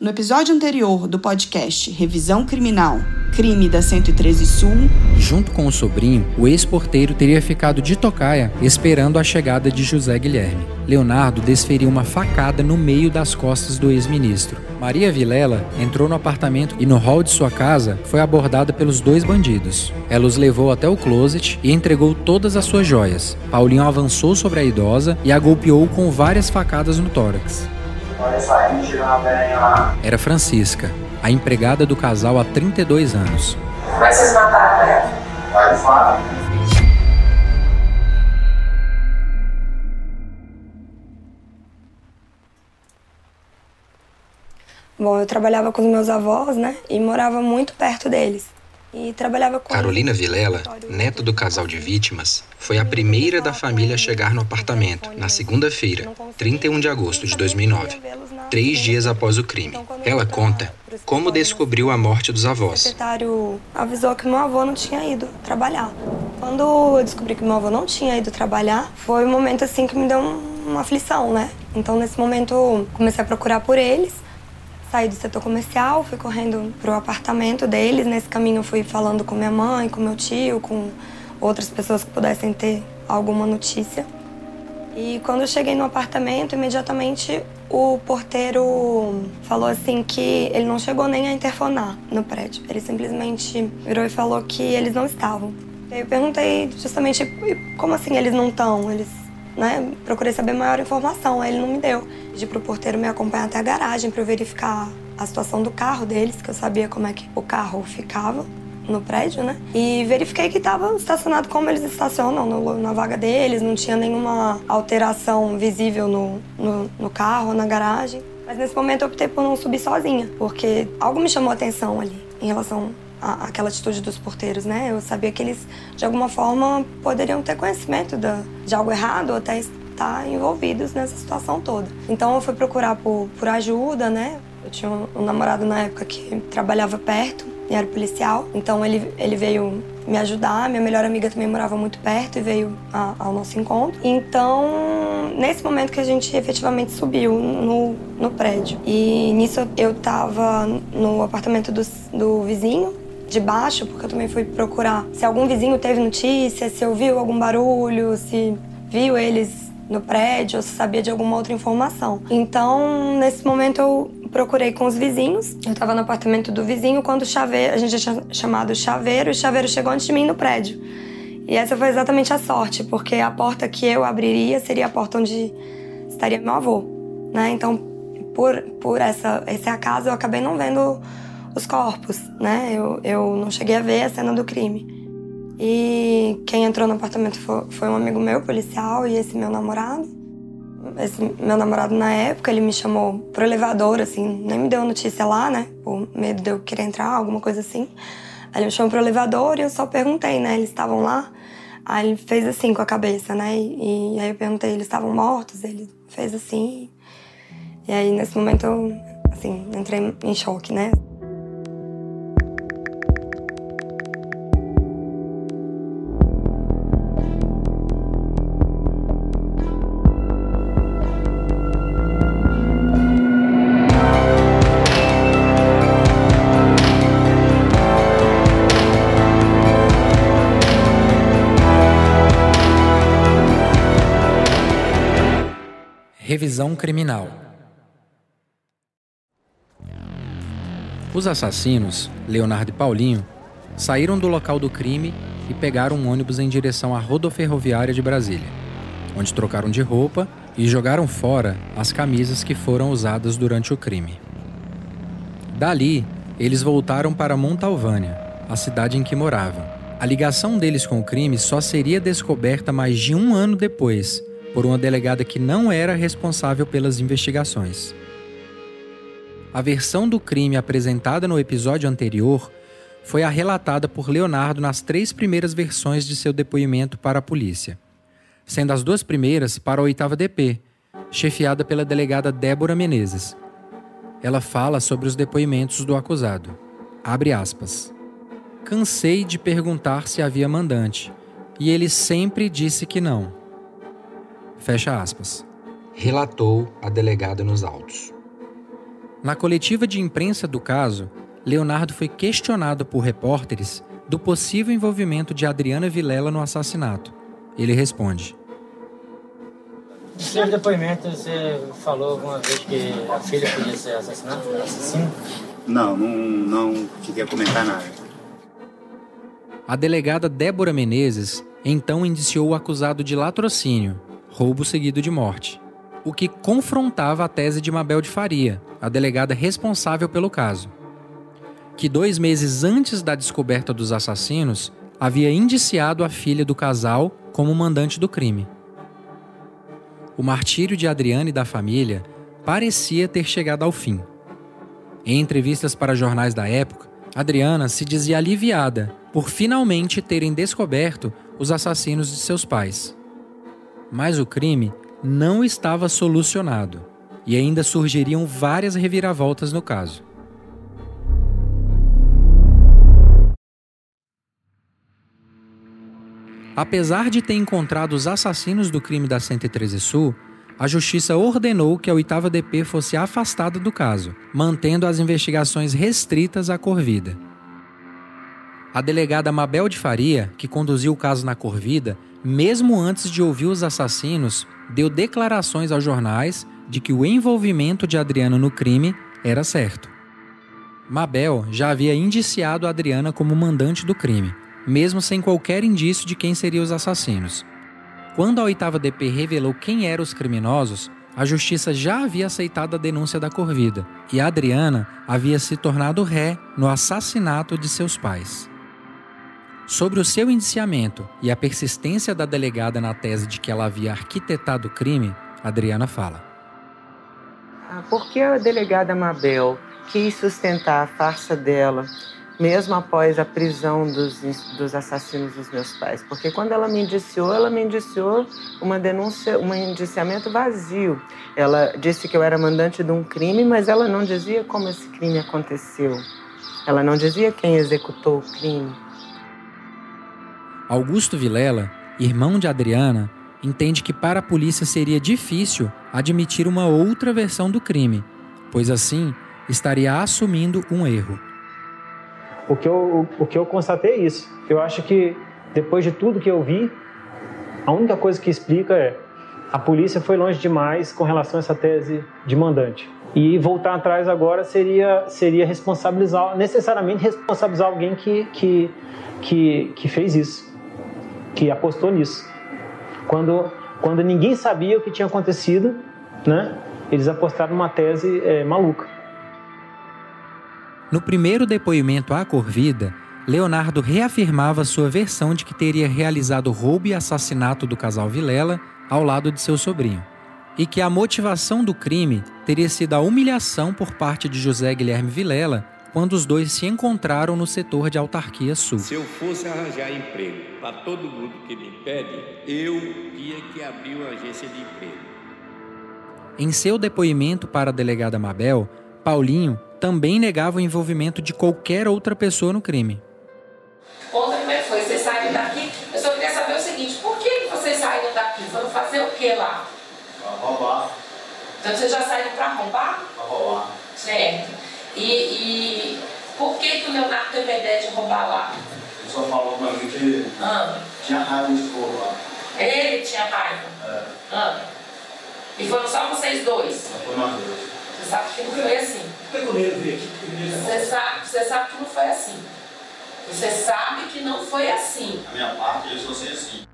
No episódio anterior do podcast Revisão Criminal, crime da 113 Sul, junto com o sobrinho, o ex-porteiro teria ficado de tocaia esperando a chegada de José Guilherme. Leonardo desferiu uma facada no meio das costas do ex-ministro. Maria Vilela entrou no apartamento e no hall de sua casa foi abordada pelos dois bandidos. Ela os levou até o closet e entregou todas as suas joias. Paulinho avançou sobre a idosa e a golpeou com várias facadas no tórax. Era Francisca, a empregada do casal há 32 anos. Como é que vocês mataram ela? Vai fora. Bom, eu trabalhava com os meus avós, né? E morava muito perto deles e trabalhava com Carolina Vilela, neta do casal de vítimas, foi a primeira da família a chegar no apartamento na segunda-feira, 31 de agosto de 2009, três dias após o crime. Então, Ela conta como descobriu a morte dos avós. O secretário avisou que meu avô não tinha ido trabalhar. Quando eu descobri que meu avô não tinha ido trabalhar, foi um momento assim que me deu uma aflição, né? Então nesse momento comecei a procurar por eles Saí do setor comercial, fui correndo pro apartamento deles. Nesse caminho fui falando com minha mãe, com meu tio, com outras pessoas que pudessem ter alguma notícia. E quando eu cheguei no apartamento, imediatamente o porteiro falou assim que ele não chegou nem a interfonar no prédio. Ele simplesmente virou e falou que eles não estavam. Eu perguntei justamente como assim eles não estão? Eles né? Procurei saber maior informação, aí ele não me deu. Pedi pro porteiro me acompanhar até a garagem para eu verificar a situação do carro deles, que eu sabia como é que o carro ficava no prédio, né? E verifiquei que estava estacionado como eles estacionam, no, na vaga deles, não tinha nenhuma alteração visível no, no, no carro, na garagem. Mas nesse momento eu optei por não subir sozinha, porque algo me chamou a atenção ali em relação a, aquela atitude dos porteiros, né? Eu sabia que eles, de alguma forma, poderiam ter conhecimento de algo errado ou até estar envolvidos nessa situação toda. Então eu fui procurar por, por ajuda, né? Eu tinha um, um namorado na época que trabalhava perto e era policial, então ele, ele veio me ajudar. Minha melhor amiga também morava muito perto e veio a, ao nosso encontro. Então, nesse momento que a gente efetivamente subiu no, no prédio. E nisso eu tava no apartamento do, do vizinho, de baixo, porque eu também fui procurar se algum vizinho teve notícia, se ouviu algum barulho, se viu eles no prédio, ou se sabia de alguma outra informação. Então, nesse momento eu procurei com os vizinhos. Eu estava no apartamento do vizinho quando o chaveiro, a gente tinha chamado o chaveiro, e o chaveiro chegou antes de mim no prédio. E essa foi exatamente a sorte, porque a porta que eu abriria seria a porta onde estaria meu avô, né? Então, por, por essa, esse acaso, eu acabei não vendo os corpos, né? Eu, eu não cheguei a ver a cena do crime. E quem entrou no apartamento foi, foi um amigo meu, policial, e esse meu namorado. Esse meu namorado, na época, ele me chamou pro elevador, assim, nem me deu notícia lá, né? Por medo de eu querer entrar, alguma coisa assim. Aí ele me chamou pro elevador e eu só perguntei, né? Eles estavam lá. Aí ele fez assim com a cabeça, né? E, e aí eu perguntei, eles estavam mortos? Ele fez assim. E aí, nesse momento, eu, assim, entrei em choque, né? Revisão criminal. Os assassinos, Leonardo e Paulinho, saíram do local do crime e pegaram um ônibus em direção à rodoferroviária de Brasília, onde trocaram de roupa e jogaram fora as camisas que foram usadas durante o crime. Dali, eles voltaram para Montalvânia, a cidade em que moravam. A ligação deles com o crime só seria descoberta mais de um ano depois, por uma delegada que não era responsável pelas investigações. A versão do crime apresentada no episódio anterior foi a relatada por Leonardo nas três primeiras versões de seu depoimento para a polícia, sendo as duas primeiras para a oitava DP, chefiada pela delegada Débora Menezes. Ela fala sobre os depoimentos do acusado. Abre aspas. Cansei de perguntar se havia mandante, e ele sempre disse que não. Fecha aspas. Relatou a delegada nos autos. Na coletiva de imprensa do caso, Leonardo foi questionado por repórteres do possível envolvimento de Adriana Vilela no assassinato. Ele responde: No seu depoimento, você falou alguma vez que a filha podia ser assassinada, assassina? Não, não, não cheguei a comentar nada. A delegada Débora Menezes então indiciou o acusado de latrocínio, roubo seguido de morte, o que confrontava a tese de Mabel de Faria, a delegada responsável pelo caso, que dois meses antes da descoberta dos assassinos havia indiciado a filha do casal como mandante do crime. O martírio de Adriane e da família parecia ter chegado ao fim. Em entrevistas para jornais da época, Adriana se dizia aliviada por finalmente terem descoberto os assassinos de seus pais. Mas o crime não estava solucionado e ainda surgiriam várias reviravoltas no caso. Apesar de ter encontrado os assassinos do crime da 113 Sul, a justiça ordenou que a 8 DP fosse afastada do caso, mantendo as investigações restritas à Corvida. A delegada Mabel de Faria, que conduziu o caso na Corvida, mesmo antes de ouvir os assassinos, deu declarações aos jornais de que o envolvimento de Adriana no crime era certo. Mabel já havia indiciado Adriana como mandante do crime, mesmo sem qualquer indício de quem seriam os assassinos. Quando a oitava DP revelou quem eram os criminosos, a justiça já havia aceitado a denúncia da Corvida e Adriana havia se tornado ré no assassinato de seus pais. Sobre o seu indiciamento e a persistência da delegada na tese de que ela havia arquitetado o crime, Adriana fala. Ah, por que a delegada Mabel quis sustentar a farsa dela, mesmo após a prisão dos, dos assassinos dos meus pais? Porque quando ela me indiciou, ela me indiciou uma denúncia, um indiciamento vazio. Ela disse que eu era mandante de um crime, mas ela não dizia como esse crime aconteceu. Ela não dizia quem executou o crime. Augusto Vilela, irmão de Adriana, entende que para a polícia seria difícil admitir uma outra versão do crime, pois assim estaria assumindo um erro. O que eu, o que eu constatei é isso. Eu acho que depois de tudo que eu vi, a única coisa que explica é a polícia foi longe demais com relação a essa tese de mandante. E voltar atrás agora seria, seria responsabilizar, necessariamente responsabilizar alguém que, que, que, que fez isso que apostou nisso. Quando, quando ninguém sabia o que tinha acontecido, né, eles apostaram numa tese é, maluca. No primeiro depoimento à Corvida, Leonardo reafirmava sua versão de que teria realizado roubo e assassinato do casal Vilela ao lado de seu sobrinho, e que a motivação do crime teria sido a humilhação por parte de José Guilherme Vilela quando os dois se encontraram no setor de autarquia sul. Se eu fosse arranjar emprego para todo mundo que me pede, eu tinha que abrir uma agência de emprego. Em seu depoimento para a delegada Mabel, Paulinho também negava o envolvimento de qualquer outra pessoa no crime. Conta como é que foi, vocês saíram daqui. Eu só queria saber o seguinte, por que vocês saíram daqui? Foram fazer o que lá? Para roubar. Então vocês já saíram para roubar? Para roubar. Certo. E, e por que, que o Leonardo teve a ideia de roubar lá? Ele só falou pra mim que ah. tinha raiva de fogo lá. Ele tinha raiva? É. Ah. E foram só vocês dois? Só foi nós dois. Você sabe que não foi assim. Por que o Nero veio aqui? Você sabe, você sabe que não foi assim. Você sabe que não foi assim. A minha parte, eu só sei assim.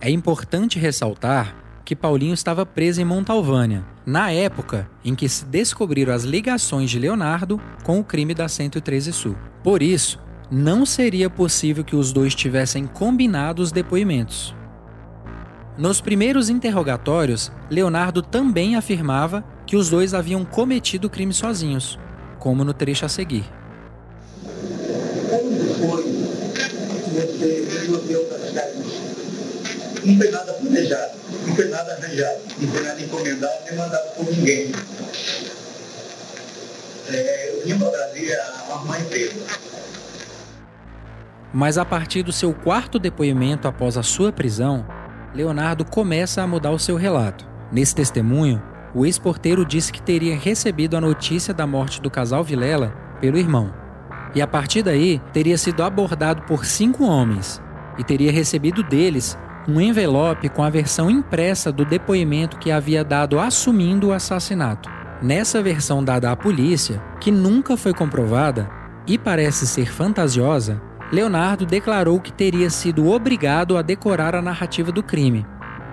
É importante ressaltar que Paulinho estava preso em Montalvânia, na época em que se descobriram as ligações de Leonardo com o crime da 113 Sul. Por isso, não seria possível que os dois tivessem combinado os depoimentos. Nos primeiros interrogatórios, Leonardo também afirmava que os dois haviam cometido o crime sozinhos, como no trecho a seguir. Como foi que você resolveu? Não foi nada planejado nada arranjado, não nada encomendado nem mandado por ninguém. É, eu vim para Brasília arrumar emprego. Mas a partir do seu quarto depoimento após a sua prisão, Leonardo começa a mudar o seu relato. Nesse testemunho, o ex-porteiro disse que teria recebido a notícia da morte do casal Vilela pelo irmão. E a partir daí, teria sido abordado por cinco homens e teria recebido deles um envelope com a versão impressa do depoimento que havia dado assumindo o assassinato. Nessa versão dada à polícia, que nunca foi comprovada e parece ser fantasiosa, Leonardo declarou que teria sido obrigado a decorar a narrativa do crime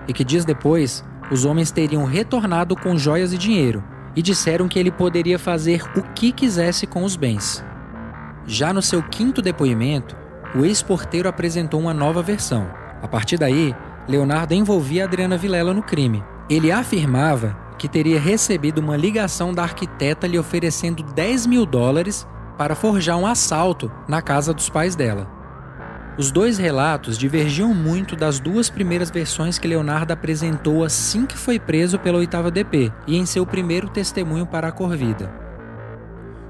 e que dias depois os homens teriam retornado com joias e dinheiro e disseram que ele poderia fazer o que quisesse com os bens. Já no seu quinto depoimento, o ex-porteiro apresentou uma nova versão. A partir daí, Leonardo envolvia Adriana Vilela no crime. Ele afirmava que teria recebido uma ligação da arquiteta lhe oferecendo 10 mil dólares para forjar um assalto na casa dos pais dela. Os dois relatos divergiam muito das duas primeiras versões que Leonardo apresentou assim que foi preso pela 8 DP e em seu primeiro testemunho para a Corvida.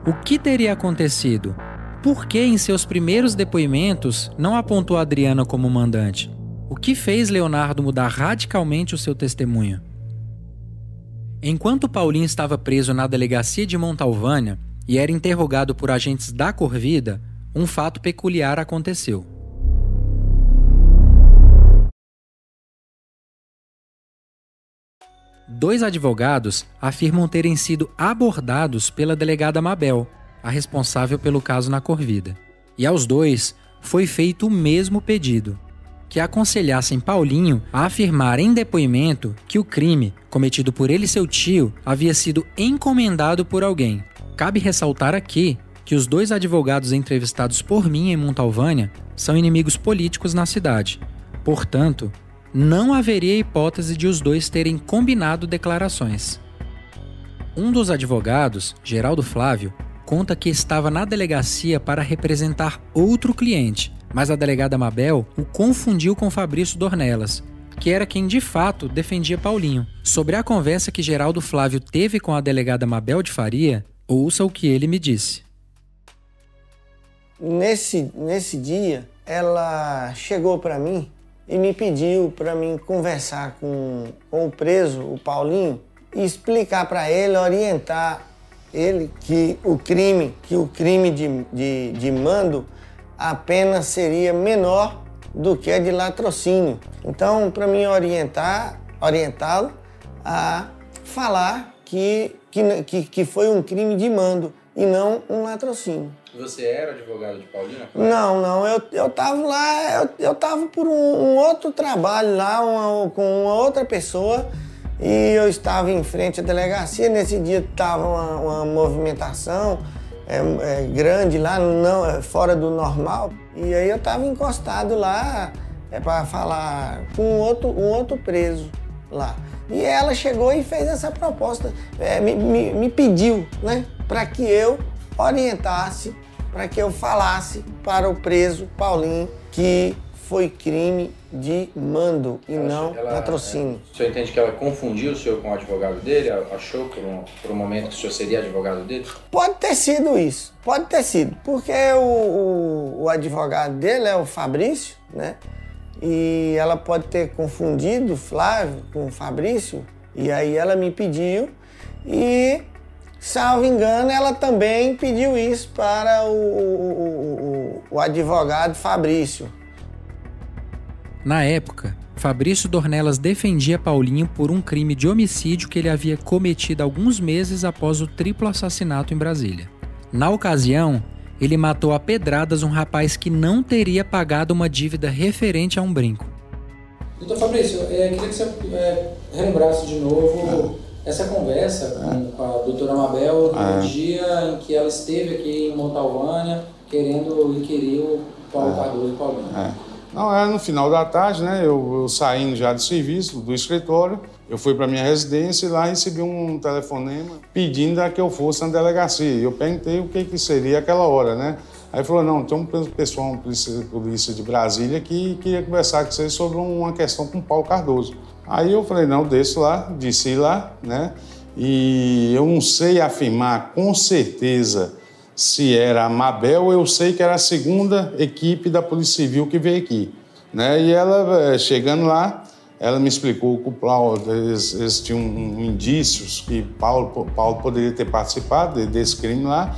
O que teria acontecido? Por que em seus primeiros depoimentos não apontou Adriana como mandante? O que fez Leonardo mudar radicalmente o seu testemunho? Enquanto Paulinho estava preso na delegacia de Montalvânia e era interrogado por agentes da Corvida, um fato peculiar aconteceu. Dois advogados afirmam terem sido abordados pela delegada Mabel, a responsável pelo caso na Corvida. E aos dois foi feito o mesmo pedido: que aconselhassem Paulinho a afirmar em depoimento que o crime, cometido por ele e seu tio, havia sido encomendado por alguém. Cabe ressaltar aqui que os dois advogados entrevistados por mim em Montalvânia são inimigos políticos na cidade. Portanto, não haveria hipótese de os dois terem combinado declarações. Um dos advogados, Geraldo Flávio, conta que estava na delegacia para representar outro cliente, mas a delegada Mabel o confundiu com Fabrício Dornelas, que era quem de fato defendia Paulinho. Sobre a conversa que Geraldo Flávio teve com a delegada Mabel de Faria, ouça o que ele me disse. Nesse, nesse dia, ela chegou para mim e me pediu para mim conversar com, com o preso, o Paulinho, e explicar para ele, orientar ele que o crime, que o crime de, de, de mando apenas seria menor do que a de latrocínio. Então, para mim orientar, orientá-lo a falar que, que, que foi um crime de mando e não um latrocínio. Você era advogado de Paulina? Não, não. Eu, eu tava lá, eu, eu tava por um, um outro trabalho lá uma, com uma outra pessoa e eu estava em frente à delegacia. Nesse dia tava uma, uma movimentação é, é, grande lá, não, é, fora do normal. E aí eu tava encostado lá é, para falar com um outro, um outro preso lá. E ela chegou e fez essa proposta, é, me, me, me pediu, né, para que eu orientasse para que eu falasse para o preso Paulinho que foi crime de mando e ela, não ela, patrocínio. É, o senhor entende que ela confundiu o senhor com o advogado dele? Achou por um, por um momento que o senhor seria advogado dele? Pode ter sido isso, pode ter sido, porque o, o, o advogado dele é o Fabrício, né? E ela pode ter confundido o Flávio com o Fabrício, e aí ela me pediu e Salvo engano, ela também pediu isso para o, o, o, o advogado Fabrício. Na época, Fabrício Dornelas defendia Paulinho por um crime de homicídio que ele havia cometido alguns meses após o triplo assassinato em Brasília. Na ocasião, ele matou a pedradas um rapaz que não teria pagado uma dívida referente a um brinco. Doutor Fabrício, é, queria que você é, relembrasse de novo essa conversa com, com a doutora Mabel no ah. dia em que ela esteve aqui em Montalvânia querendo inquirir o Paulo ah. Cardoso e Paulinho. É. Não, era no final da tarde, né? Eu, eu saindo já do serviço, do escritório, eu fui para minha residência e lá recebi um telefonema pedindo que eu fosse na delegacia. Eu perguntei o que, que seria aquela hora, né? Aí falou, não, tem um pessoal, uma polícia, polícia de Brasília que queria conversar com você sobre uma questão com o Paulo Cardoso. Aí eu falei, não, desço lá, desci lá, né? E eu não sei afirmar com certeza se era a Mabel, eu sei que era a segunda equipe da Polícia Civil que veio aqui. Né? E ela, eh, chegando lá, ela me explicou que o Paulo, eles, eles tinham indícios que Paulo, Paulo poderia ter participado desse crime lá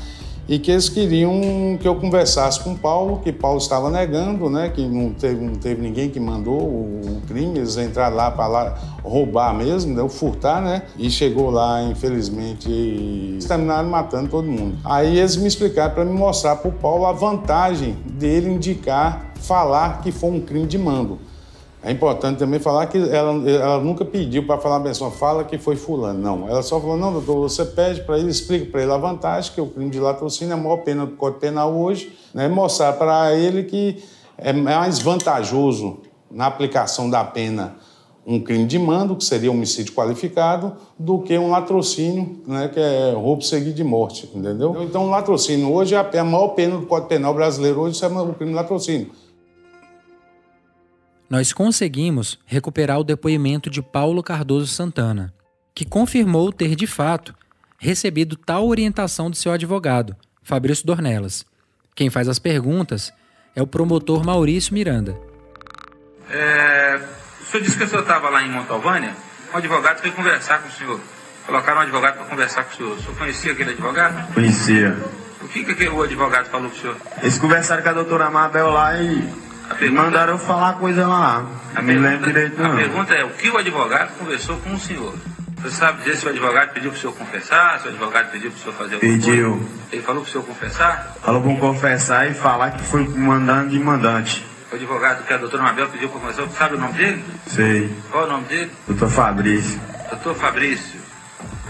e que eles queriam que eu conversasse com Paulo, que Paulo estava negando, né, que não teve, não teve ninguém que mandou o, crime, eles entraram lá para lá roubar mesmo, né, furtar, né, e chegou lá, infelizmente, e terminaram matando todo mundo. Aí eles me explicaram para me mostrar para o Paulo a vantagem dele indicar, falar que foi um crime de mando. É importante também falar que ela, ela nunca pediu para falar a pessoa, fala que foi fulano. Não, ela só falou, não, doutor, você pede para ele, explica para ele a vantagem, que o crime de latrocínio é a maior pena do Código Penal hoje, né? mostrar para ele que é mais vantajoso na aplicação da pena um crime de mando, que seria homicídio qualificado, do que um latrocínio, né, que é roubo seguido de morte, entendeu? Então, o latrocínio hoje é a maior pena do Código Penal brasileiro, hoje é o crime de latrocínio nós conseguimos recuperar o depoimento de Paulo Cardoso Santana, que confirmou ter de fato recebido tal orientação de seu advogado, Fabrício Dornelas. Quem faz as perguntas é o promotor Maurício Miranda. É, o senhor disse que o senhor estava lá em Montalvânia, um advogado foi conversar com o senhor. Colocaram um advogado para conversar com o senhor. O senhor conhecia aquele advogado? Conhecia. O que, que o advogado falou com o senhor? Eles conversaram com a doutora Mabel lá e Pergunta, Mandaram eu falar coisa lá. A não lembro direito não. A pergunta é, o que o advogado conversou com o senhor? Você sabe dizer se o advogado pediu para o senhor confessar, se o advogado pediu para o senhor fazer alguma Pediu. Coisa? Ele falou para o senhor confessar? Falou para confessar e falar que foi mandando de mandante. O advogado que a doutora Mabel pediu para confessar, sabe o nome dele? Sei. Qual é o nome dele? Doutor Fabrício. Doutor Fabrício.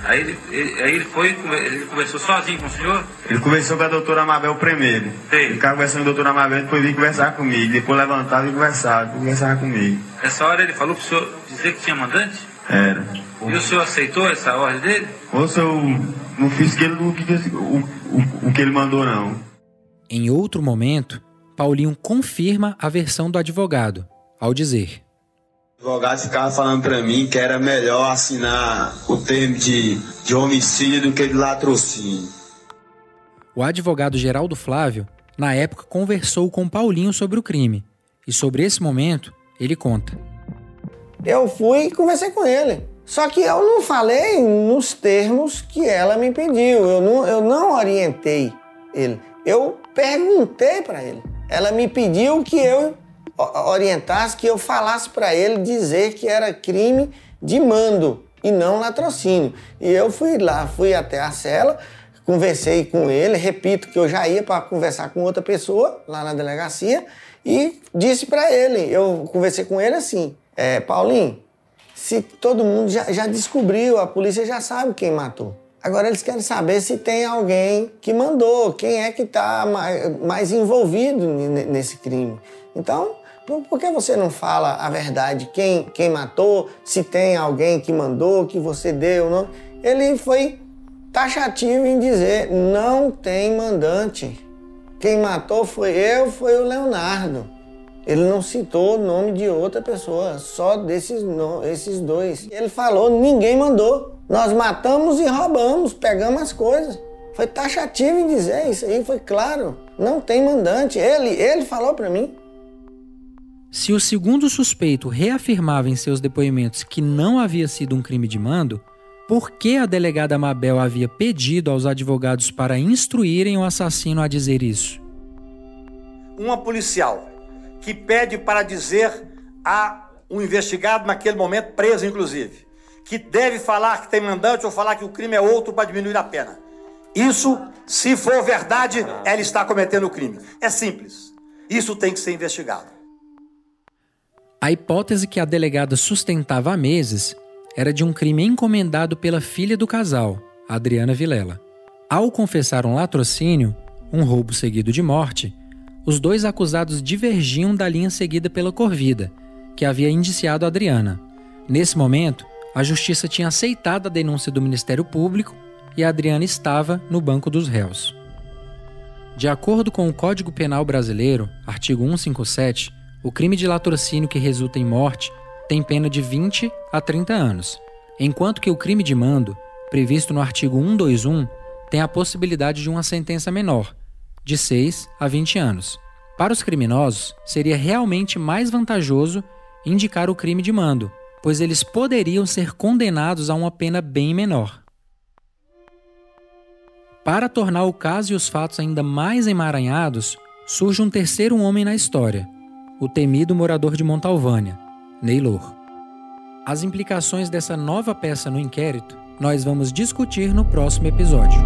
Aí ele, ele, aí ele foi, ele conversou sozinho com o senhor? Ele conversou com a doutora Mabel primeiro. Sim. Ele ficava conversando com a doutora Mabel, depois veio conversar comigo. Depois levantava e conversava, conversava comigo. Nessa hora ele falou pro senhor dizer que tinha mandante? Era. E o senhor aceitou essa ordem dele? Ou se eu não fiz que ele, o, o, o, o que ele mandou, não. Em outro momento, Paulinho confirma a versão do advogado, ao dizer: o advogado ficava falando para mim que era melhor assinar o termo de, de homicídio do que de latrocínio. O advogado Geraldo Flávio, na época, conversou com Paulinho sobre o crime. E sobre esse momento, ele conta. Eu fui e conversei com ele. Só que eu não falei nos termos que ela me pediu. Eu não, eu não orientei ele. Eu perguntei para ele. Ela me pediu que eu orientasse, que eu falasse para ele dizer que era crime de mando e não latrocínio. E eu fui lá, fui até a cela, conversei com ele, repito que eu já ia para conversar com outra pessoa lá na delegacia e disse para ele, eu conversei com ele assim, é, Paulinho, se todo mundo já, já descobriu, a polícia já sabe quem matou. Agora eles querem saber se tem alguém que mandou, quem é que está mais, mais envolvido nesse crime. Então, por que você não fala a verdade? Quem, quem matou? Se tem alguém que mandou, que você deu? Não? Ele foi taxativo em dizer: não tem mandante. Quem matou foi eu, foi o Leonardo. Ele não citou o nome de outra pessoa, só desses esses dois. Ele falou: ninguém mandou. Nós matamos e roubamos, pegamos as coisas. Foi taxativo em dizer isso aí, foi claro. Não tem mandante. Ele, ele falou para mim. Se o segundo suspeito reafirmava em seus depoimentos que não havia sido um crime de mando, por que a delegada Mabel havia pedido aos advogados para instruírem o assassino a dizer isso? Uma policial que pede para dizer a um investigado naquele momento, preso inclusive, que deve falar que tem mandante ou falar que o crime é outro para diminuir a pena. Isso, se for verdade, ela está cometendo o crime. É simples. Isso tem que ser investigado. A hipótese que a delegada sustentava há meses era de um crime encomendado pela filha do casal, Adriana Vilela. Ao confessar um latrocínio, um roubo seguido de morte, os dois acusados divergiam da linha seguida pela Corvida, que havia indiciado Adriana. Nesse momento, a justiça tinha aceitado a denúncia do Ministério Público e Adriana estava no banco dos réus. De acordo com o Código Penal Brasileiro, artigo 157, o crime de latrocínio que resulta em morte tem pena de 20 a 30 anos, enquanto que o crime de mando, previsto no artigo 121, tem a possibilidade de uma sentença menor, de 6 a 20 anos. Para os criminosos, seria realmente mais vantajoso indicar o crime de mando, pois eles poderiam ser condenados a uma pena bem menor. Para tornar o caso e os fatos ainda mais emaranhados, surge um terceiro homem na história, o temido morador de Montalvânia, Neylor. As implicações dessa nova peça no inquérito nós vamos discutir no próximo episódio.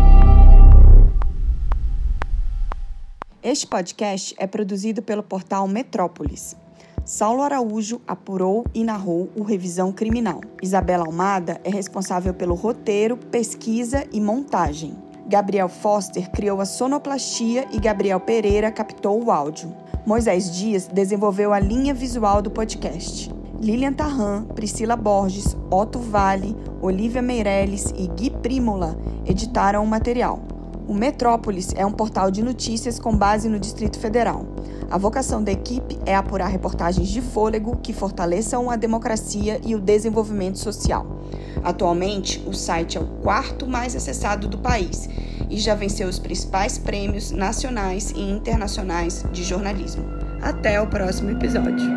Este podcast é produzido pelo portal Metrópolis. Saulo Araújo apurou e narrou o Revisão Criminal. Isabela Almada é responsável pelo roteiro, pesquisa e montagem. Gabriel Foster criou a sonoplastia e Gabriel Pereira captou o áudio. Moisés Dias desenvolveu a linha visual do podcast. Lilian Tarran, Priscila Borges, Otto Vale, Olivia Meirelles e Gui Prímola editaram o material. O Metrópolis é um portal de notícias com base no Distrito Federal. A vocação da equipe é apurar reportagens de fôlego que fortaleçam a democracia e o desenvolvimento social. Atualmente, o site é o quarto mais acessado do país e já venceu os principais prêmios nacionais e internacionais de jornalismo. Até o próximo episódio.